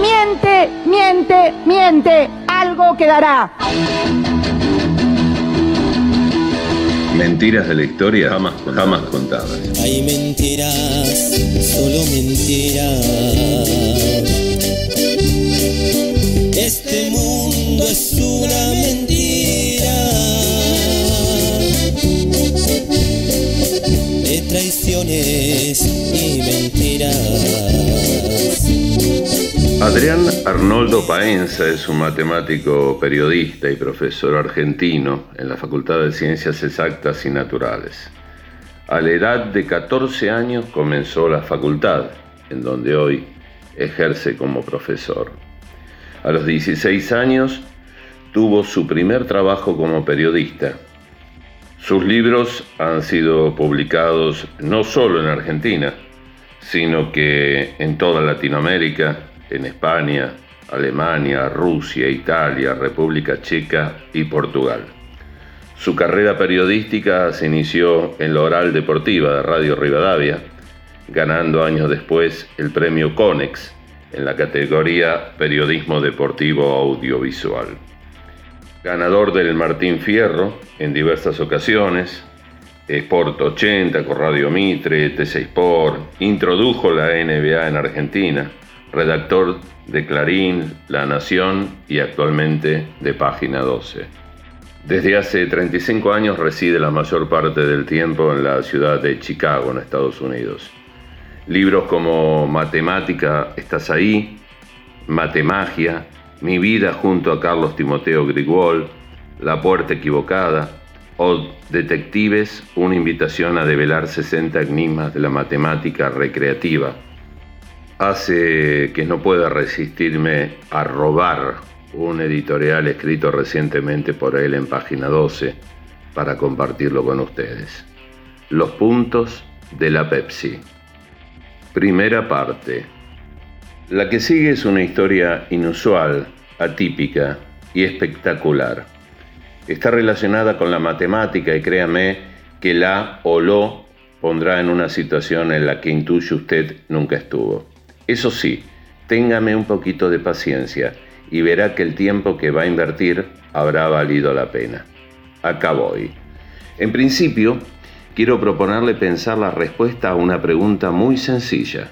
Miente, miente, miente. Algo quedará. Mentiras de la historia jamás, jamás contadas. Hay mentiras, solo mentiras. Este mundo es una mentira. Y. Adrián Arnoldo Paenza es un matemático, periodista y profesor argentino en la Facultad de Ciencias Exactas y Naturales. A la edad de 14 años comenzó la facultad, en donde hoy ejerce como profesor. A los 16 años tuvo su primer trabajo como periodista. Sus libros han sido publicados no solo en Argentina, sino que en toda Latinoamérica, en España, Alemania, Rusia, Italia, República Checa y Portugal. Su carrera periodística se inició en la oral deportiva de Radio Rivadavia, ganando años después el premio Conex en la categoría Periodismo Deportivo Audiovisual. Ganador del Martín Fierro en diversas ocasiones, Sport 80 con Mitre, TC Sport, introdujo la NBA en Argentina, redactor de Clarín, La Nación y actualmente de Página 12. Desde hace 35 años reside la mayor parte del tiempo en la ciudad de Chicago, en Estados Unidos. Libros como Matemática, ¿estás ahí? Matemagia, Mi vida junto a Carlos Timoteo Grigol, La puerta equivocada o Detectives, una invitación a develar 60 enigmas de la matemática recreativa hace que no pueda resistirme a robar un editorial escrito recientemente por él en página 12 para compartirlo con ustedes. Los puntos de la Pepsi. Primera parte. La que sigue es una historia inusual, atípica y espectacular. Está relacionada con la matemática y créame que la o lo pondrá en una situación en la que intuye usted nunca estuvo. Eso sí, téngame un poquito de paciencia y verá que el tiempo que va a invertir habrá valido la pena. Acá voy. En principio, quiero proponerle pensar la respuesta a una pregunta muy sencilla.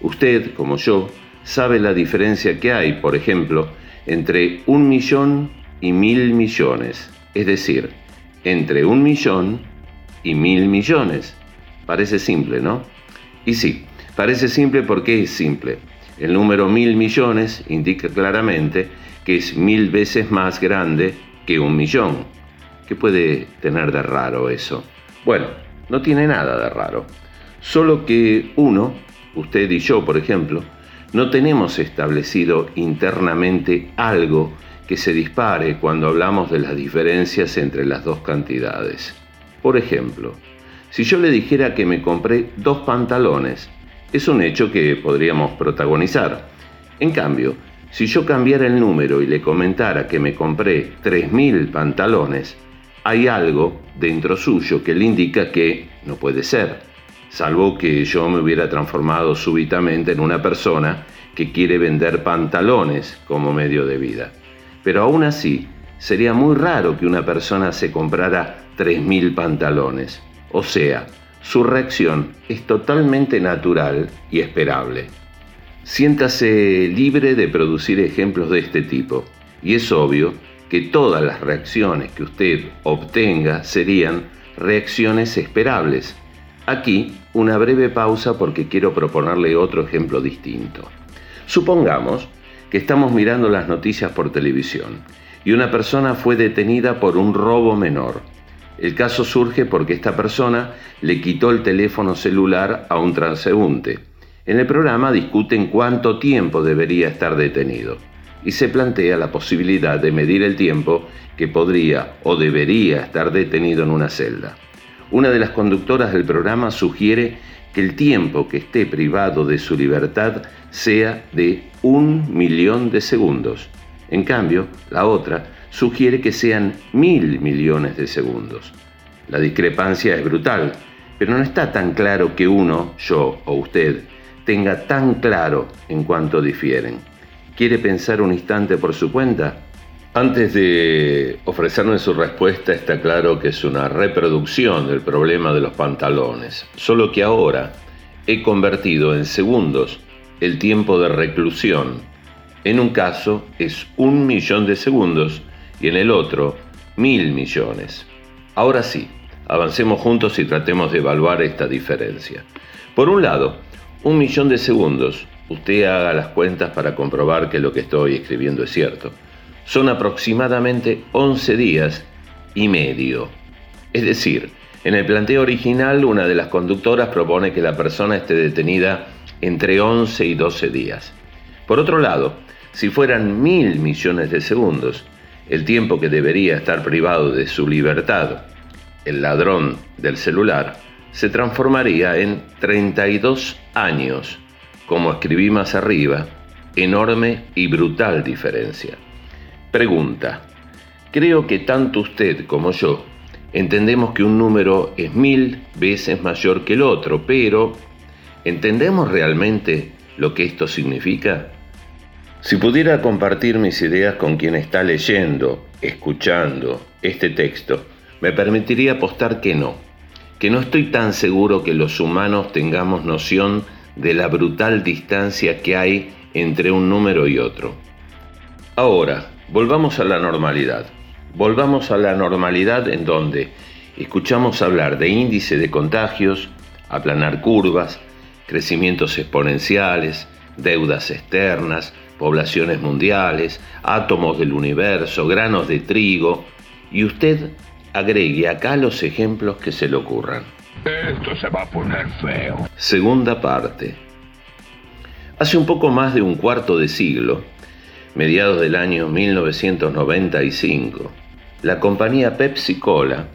Usted, como yo, sabe la diferencia que hay, por ejemplo, entre un millón y mil millones, es decir, entre un millón y mil millones. Parece simple, ¿no? Y sí, Parece simple porque es simple. El número mil millones indica claramente que es mil veces más grande que un millón. ¿Qué puede tener de raro eso? Bueno, no tiene nada de raro. Solo que uno, usted y yo, por ejemplo, no tenemos establecido internamente algo que se dispare cuando hablamos de las diferencias entre las dos cantidades. Por ejemplo, si yo le dijera que me compré dos pantalones es un hecho que podríamos protagonizar. En cambio, si yo cambiara el número y le comentara que me compré 3.000 pantalones, hay algo dentro suyo que le indica que no puede ser, salvo que yo me hubiera transformado súbitamente en una persona que quiere vender pantalones como medio de vida. Pero aún así, sería muy raro que una persona se comprara 3.000 pantalones. O sea, su reacción es totalmente natural y esperable. Siéntase libre de producir ejemplos de este tipo, y es obvio que todas las reacciones que usted obtenga serían reacciones esperables. Aquí una breve pausa porque quiero proponerle otro ejemplo distinto. Supongamos que estamos mirando las noticias por televisión y una persona fue detenida por un robo menor. El caso surge porque esta persona le quitó el teléfono celular a un transeúnte. En el programa discuten cuánto tiempo debería estar detenido y se plantea la posibilidad de medir el tiempo que podría o debería estar detenido en una celda. Una de las conductoras del programa sugiere que el tiempo que esté privado de su libertad sea de un millón de segundos. En cambio, la otra sugiere que sean mil millones de segundos. La discrepancia es brutal, pero no está tan claro que uno, yo o usted, tenga tan claro en cuanto difieren. ¿Quiere pensar un instante por su cuenta? Antes de ofrecerme su respuesta, está claro que es una reproducción del problema de los pantalones, solo que ahora he convertido en segundos el tiempo de reclusión. En un caso es un millón de segundos y en el otro mil millones. Ahora sí, avancemos juntos y tratemos de evaluar esta diferencia. Por un lado, un millón de segundos, usted haga las cuentas para comprobar que lo que estoy escribiendo es cierto son aproximadamente 11 días y medio. Es decir, en el planteo original una de las conductoras propone que la persona esté detenida entre 11 y 12 días. Por otro lado, si fueran mil millones de segundos, el tiempo que debería estar privado de su libertad, el ladrón del celular, se transformaría en 32 años, como escribí más arriba, enorme y brutal diferencia. Pregunta. Creo que tanto usted como yo entendemos que un número es mil veces mayor que el otro, pero ¿entendemos realmente lo que esto significa? Si pudiera compartir mis ideas con quien está leyendo, escuchando este texto, me permitiría apostar que no, que no estoy tan seguro que los humanos tengamos noción de la brutal distancia que hay entre un número y otro. Ahora, Volvamos a la normalidad. Volvamos a la normalidad en donde escuchamos hablar de índice de contagios, aplanar curvas, crecimientos exponenciales, deudas externas, poblaciones mundiales, átomos del universo, granos de trigo, y usted agregue acá los ejemplos que se le ocurran. Esto se va a poner feo. Segunda parte. Hace un poco más de un cuarto de siglo, mediados del año 1995, la compañía Pepsi Cola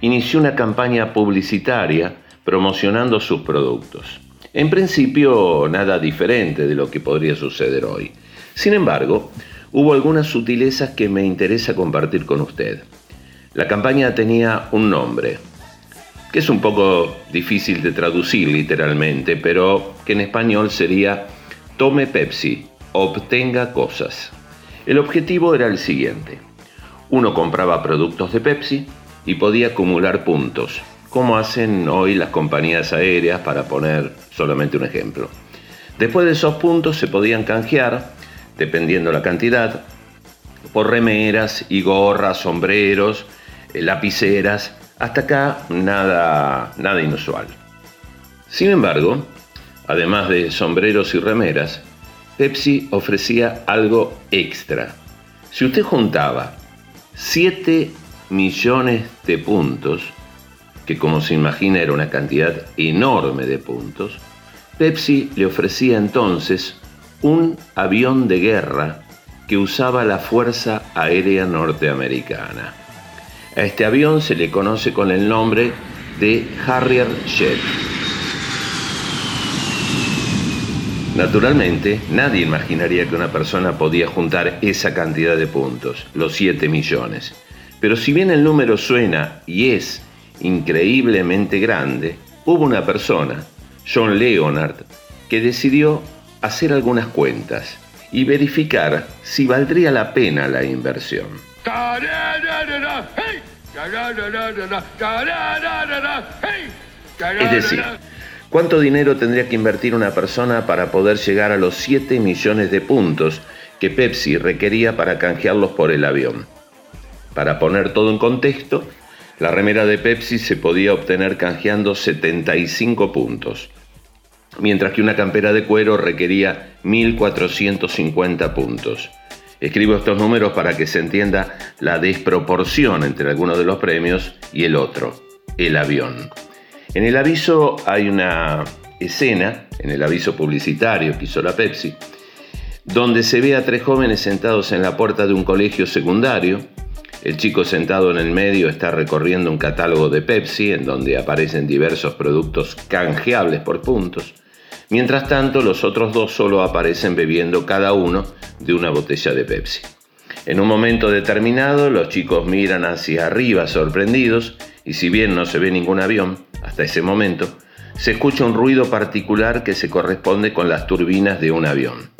inició una campaña publicitaria promocionando sus productos. En principio, nada diferente de lo que podría suceder hoy. Sin embargo, hubo algunas sutilezas que me interesa compartir con usted. La campaña tenía un nombre, que es un poco difícil de traducir literalmente, pero que en español sería Tome Pepsi, obtenga cosas. El objetivo era el siguiente. Uno compraba productos de Pepsi y podía acumular puntos, como hacen hoy las compañías aéreas para poner solamente un ejemplo. Después de esos puntos se podían canjear, dependiendo la cantidad, por remeras y gorras, sombreros, eh, lapiceras, hasta acá nada, nada inusual. Sin embargo, además de sombreros y remeras, Pepsi ofrecía algo extra. Si usted juntaba 7 millones de puntos, que como se imagina era una cantidad enorme de puntos, Pepsi le ofrecía entonces un avión de guerra que usaba la Fuerza Aérea Norteamericana. A este avión se le conoce con el nombre de Harrier Jet. Naturalmente, nadie imaginaría que una persona podía juntar esa cantidad de puntos, los 7 millones. Pero si bien el número suena y es increíblemente grande, hubo una persona, John Leonard, que decidió hacer algunas cuentas y verificar si valdría la pena la inversión. Es decir, ¿Cuánto dinero tendría que invertir una persona para poder llegar a los 7 millones de puntos que Pepsi requería para canjearlos por el avión? Para poner todo en contexto, la remera de Pepsi se podía obtener canjeando 75 puntos, mientras que una campera de cuero requería 1450 puntos. Escribo estos números para que se entienda la desproporción entre algunos de los premios y el otro, el avión. En el aviso hay una escena, en el aviso publicitario que hizo la Pepsi, donde se ve a tres jóvenes sentados en la puerta de un colegio secundario. El chico sentado en el medio está recorriendo un catálogo de Pepsi en donde aparecen diversos productos canjeables por puntos. Mientras tanto, los otros dos solo aparecen bebiendo cada uno de una botella de Pepsi. En un momento determinado, los chicos miran hacia arriba sorprendidos y si bien no se ve ningún avión, hasta ese momento, se escucha un ruido particular que se corresponde con las turbinas de un avión.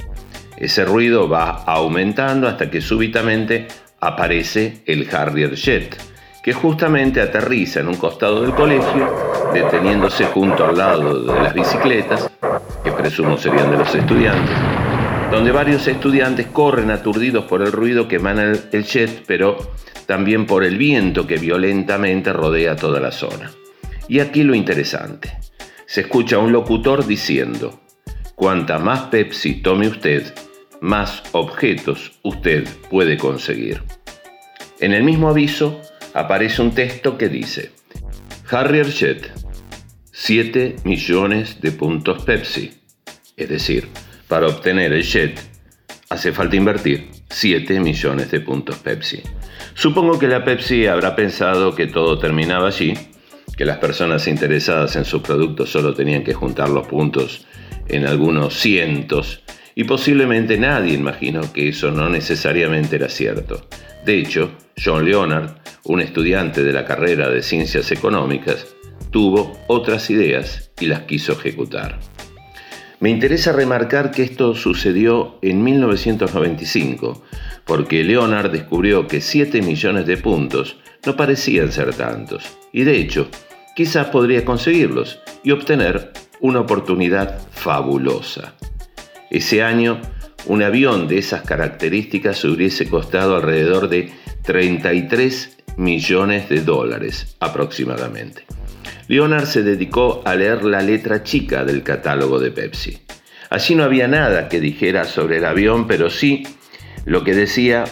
Ese ruido va aumentando hasta que súbitamente aparece el Harrier Jet, que justamente aterriza en un costado del colegio, deteniéndose junto al lado de las bicicletas, que presumo serían de los estudiantes, donde varios estudiantes corren aturdidos por el ruido que emana el jet, pero también por el viento que violentamente rodea toda la zona. Y aquí lo interesante. Se escucha un locutor diciendo, cuanta más Pepsi tome usted, más objetos usted puede conseguir. En el mismo aviso aparece un texto que dice, Harrier Jet, 7 millones de puntos Pepsi. Es decir, para obtener el jet hace falta invertir 7 millones de puntos Pepsi. Supongo que la Pepsi habrá pensado que todo terminaba allí, que las personas interesadas en sus productos solo tenían que juntar los puntos en algunos cientos, y posiblemente nadie imaginó que eso no necesariamente era cierto. De hecho, John Leonard, un estudiante de la carrera de ciencias económicas, tuvo otras ideas y las quiso ejecutar. Me interesa remarcar que esto sucedió en 1995, porque Leonard descubrió que 7 millones de puntos no parecían ser tantos, y de hecho, quizás podría conseguirlos y obtener una oportunidad fabulosa. Ese año, un avión de esas características hubiese costado alrededor de 33 millones de dólares aproximadamente. Leonard se dedicó a leer la letra chica del catálogo de Pepsi. Allí no había nada que dijera sobre el avión, pero sí lo que decía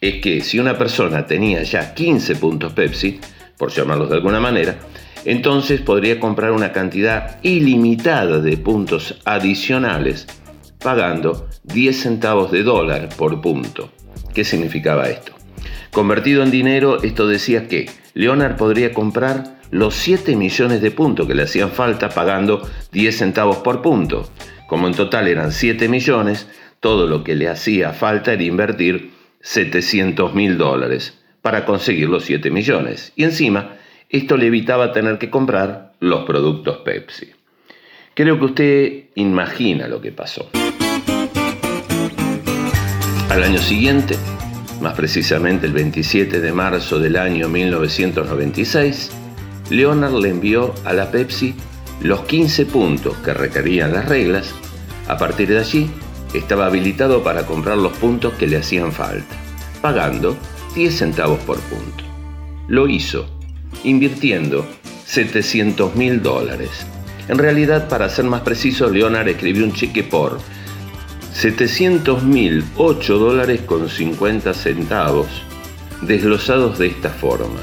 es que si una persona tenía ya 15 puntos Pepsi, por llamarlos de alguna manera, entonces podría comprar una cantidad ilimitada de puntos adicionales pagando 10 centavos de dólar por punto. ¿Qué significaba esto? Convertido en dinero, esto decía que Leonard podría comprar los 7 millones de puntos que le hacían falta pagando 10 centavos por punto. Como en total eran 7 millones, todo lo que le hacía falta era invertir 700 mil dólares para conseguir los 7 millones. Y encima, esto le evitaba tener que comprar los productos Pepsi. Creo que usted imagina lo que pasó. Al año siguiente, más precisamente el 27 de marzo del año 1996, Leonard le envió a la Pepsi los 15 puntos que requerían las reglas. A partir de allí, estaba habilitado para comprar los puntos que le hacían falta, pagando 10 centavos por punto. Lo hizo, invirtiendo 700 mil dólares. En realidad, para ser más preciso, Leonard escribió un cheque por 700 mil 8 dólares con 50 centavos, desglosados de esta forma.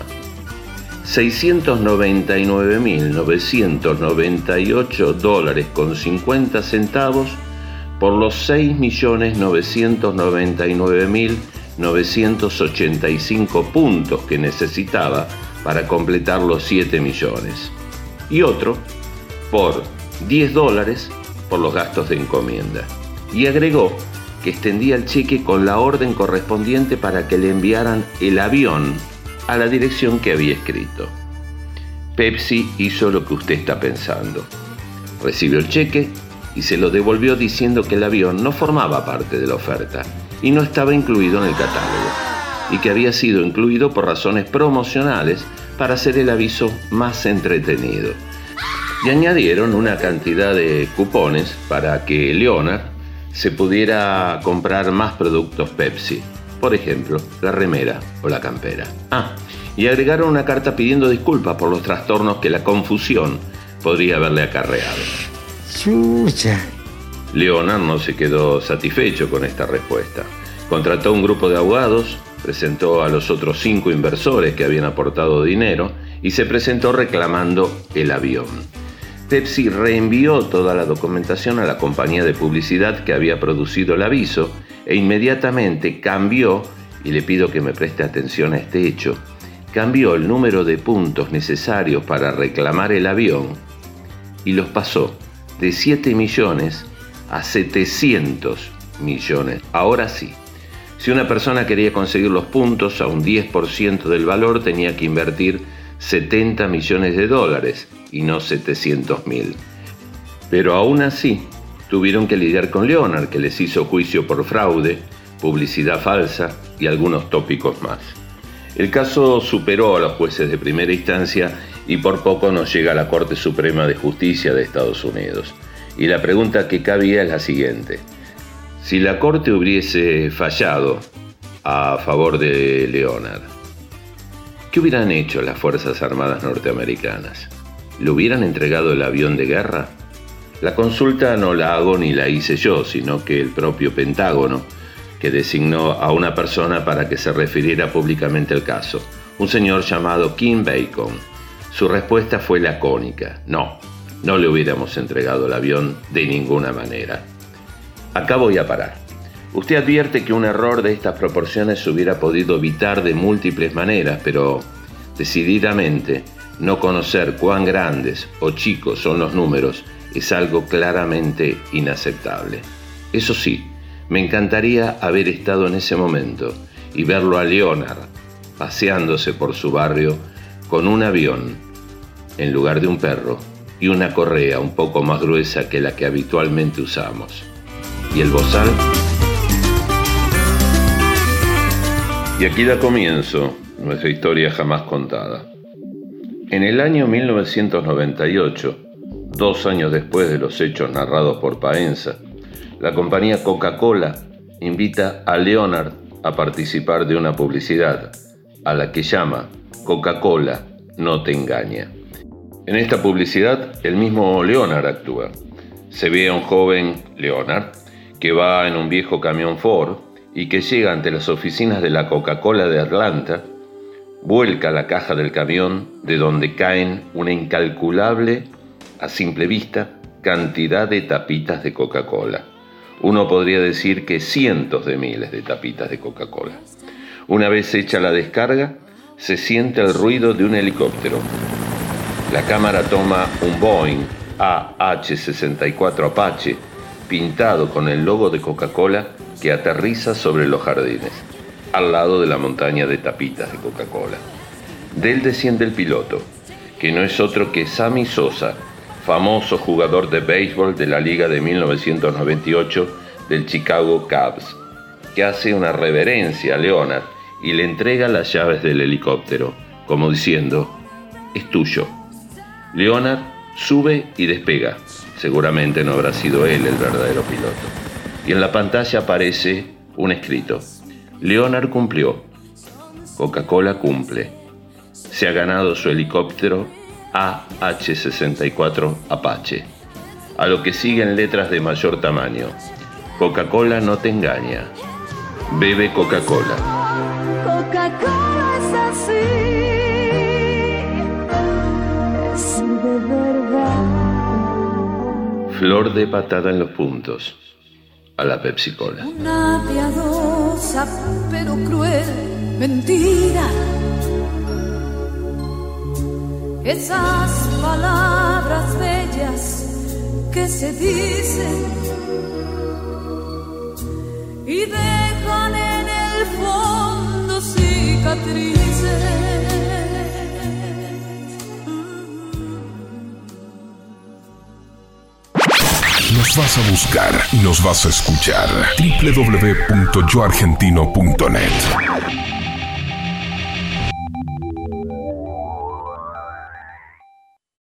699.998 dólares con 50 centavos por los 6.999.985 puntos que necesitaba para completar los 7 millones. Y otro por 10 dólares por los gastos de encomienda. Y agregó que extendía el cheque con la orden correspondiente para que le enviaran el avión a la dirección que había escrito. Pepsi hizo lo que usted está pensando. Recibió el cheque y se lo devolvió diciendo que el avión no formaba parte de la oferta y no estaba incluido en el catálogo, y que había sido incluido por razones promocionales para hacer el aviso más entretenido. Y añadieron una cantidad de cupones para que Leonard se pudiera comprar más productos Pepsi, por ejemplo, la remera o la campera. Ah, y agregaron una carta pidiendo disculpas por los trastornos que la confusión podría haberle acarreado. Leonard no se quedó satisfecho con esta respuesta. Contrató un grupo de abogados, presentó a los otros cinco inversores que habían aportado dinero y se presentó reclamando el avión. Pepsi reenvió toda la documentación a la compañía de publicidad que había producido el aviso e inmediatamente cambió, y le pido que me preste atención a este hecho, cambió el número de puntos necesarios para reclamar el avión y los pasó de 7 millones a 700 millones. Ahora sí, si una persona quería conseguir los puntos a un 10% del valor, tenía que invertir 70 millones de dólares y no 700 mil. Pero aún así, tuvieron que lidiar con Leonard, que les hizo juicio por fraude, publicidad falsa y algunos tópicos más. El caso superó a los jueces de primera instancia y por poco nos llega a la Corte Suprema de Justicia de Estados Unidos. Y la pregunta que cabía es la siguiente. Si la Corte hubiese fallado a favor de Leonard, ¿qué hubieran hecho las Fuerzas Armadas norteamericanas? ¿Le hubieran entregado el avión de guerra? La consulta no la hago ni la hice yo, sino que el propio Pentágono, que designó a una persona para que se refiriera públicamente al caso, un señor llamado Kim Bacon. Su respuesta fue lacónica, no, no le hubiéramos entregado el avión de ninguna manera. Acá voy a parar. Usted advierte que un error de estas proporciones se hubiera podido evitar de múltiples maneras, pero decididamente no conocer cuán grandes o chicos son los números es algo claramente inaceptable. Eso sí, me encantaría haber estado en ese momento y verlo a Leonard paseándose por su barrio con un avión en lugar de un perro y una correa un poco más gruesa que la que habitualmente usamos. ¿Y el bozal? Y aquí da comienzo nuestra historia jamás contada. En el año 1998, dos años después de los hechos narrados por Paenza, la compañía Coca-Cola invita a Leonard a participar de una publicidad, a la que llama Coca-Cola no te engaña. En esta publicidad el mismo Leonard actúa. Se ve a un joven Leonard que va en un viejo camión Ford y que llega ante las oficinas de la Coca-Cola de Atlanta vuelca la caja del camión de donde caen una incalculable, a simple vista, cantidad de tapitas de Coca-Cola. Uno podría decir que cientos de miles de tapitas de Coca-Cola. Una vez hecha la descarga, se siente el ruido de un helicóptero. La cámara toma un Boeing AH-64 Apache pintado con el logo de Coca-Cola que aterriza sobre los jardines al lado de la montaña de tapitas de Coca-Cola. De él desciende el piloto, que no es otro que Sammy Sosa, famoso jugador de béisbol de la liga de 1998 del Chicago Cubs, que hace una reverencia a Leonard y le entrega las llaves del helicóptero, como diciendo, es tuyo. Leonard sube y despega. Seguramente no habrá sido él el verdadero piloto. Y en la pantalla aparece un escrito. Leonard cumplió. Coca-Cola cumple. Se ha ganado su helicóptero AH-64 Apache. A lo que siguen letras de mayor tamaño. Coca-Cola no te engaña. Bebe Coca-Cola. Coca-Cola es así. Es de verdad. Flor de patada en los puntos. A la Pepsi Cola. Una piadosa pero cruel mentira. Esas palabras bellas que se dicen y dejan en el fondo Nos vas a buscar y nos vas a escuchar. www.yoargentino.net